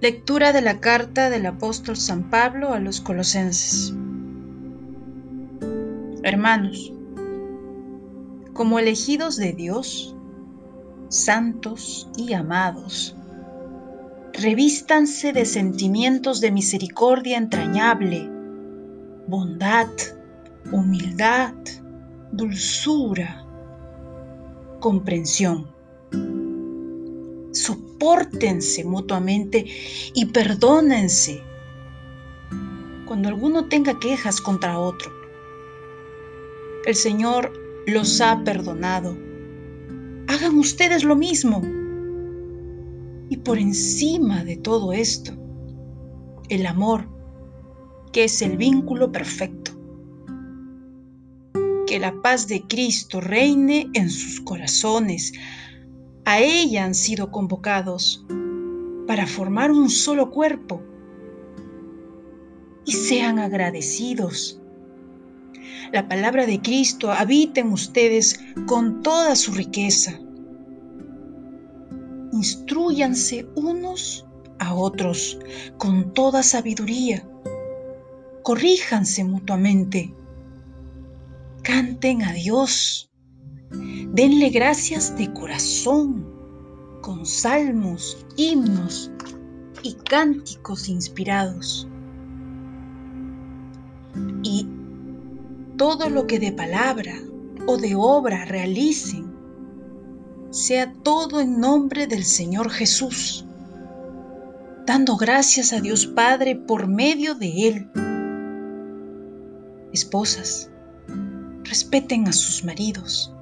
Lectura de la carta del apóstol San Pablo a los colosenses. Hermanos, como elegidos de Dios, santos y amados, revístanse de sentimientos de misericordia entrañable, bondad, humildad, dulzura, comprensión Sopórtense mutuamente y perdónense cuando alguno tenga quejas contra otro. El Señor los ha perdonado. Hagan ustedes lo mismo. Y por encima de todo esto, el amor, que es el vínculo perfecto. Que la paz de Cristo reine en sus corazones, a ella han sido convocados para formar un solo cuerpo. Y sean agradecidos. La palabra de Cristo habita en ustedes con toda su riqueza. Instruyanse unos a otros con toda sabiduría. Corríjanse mutuamente. Canten a Dios Denle gracias de corazón, con salmos, himnos y cánticos inspirados. Y todo lo que de palabra o de obra realicen, sea todo en nombre del Señor Jesús, dando gracias a Dios Padre por medio de Él. Esposas, respeten a sus maridos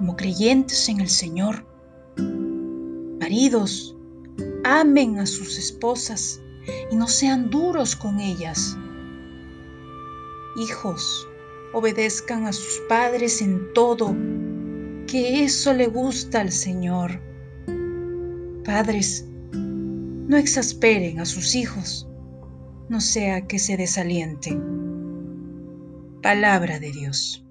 como creyentes en el Señor. Maridos, amen a sus esposas y no sean duros con ellas. Hijos, obedezcan a sus padres en todo, que eso le gusta al Señor. Padres, no exasperen a sus hijos, no sea que se desalienten. Palabra de Dios.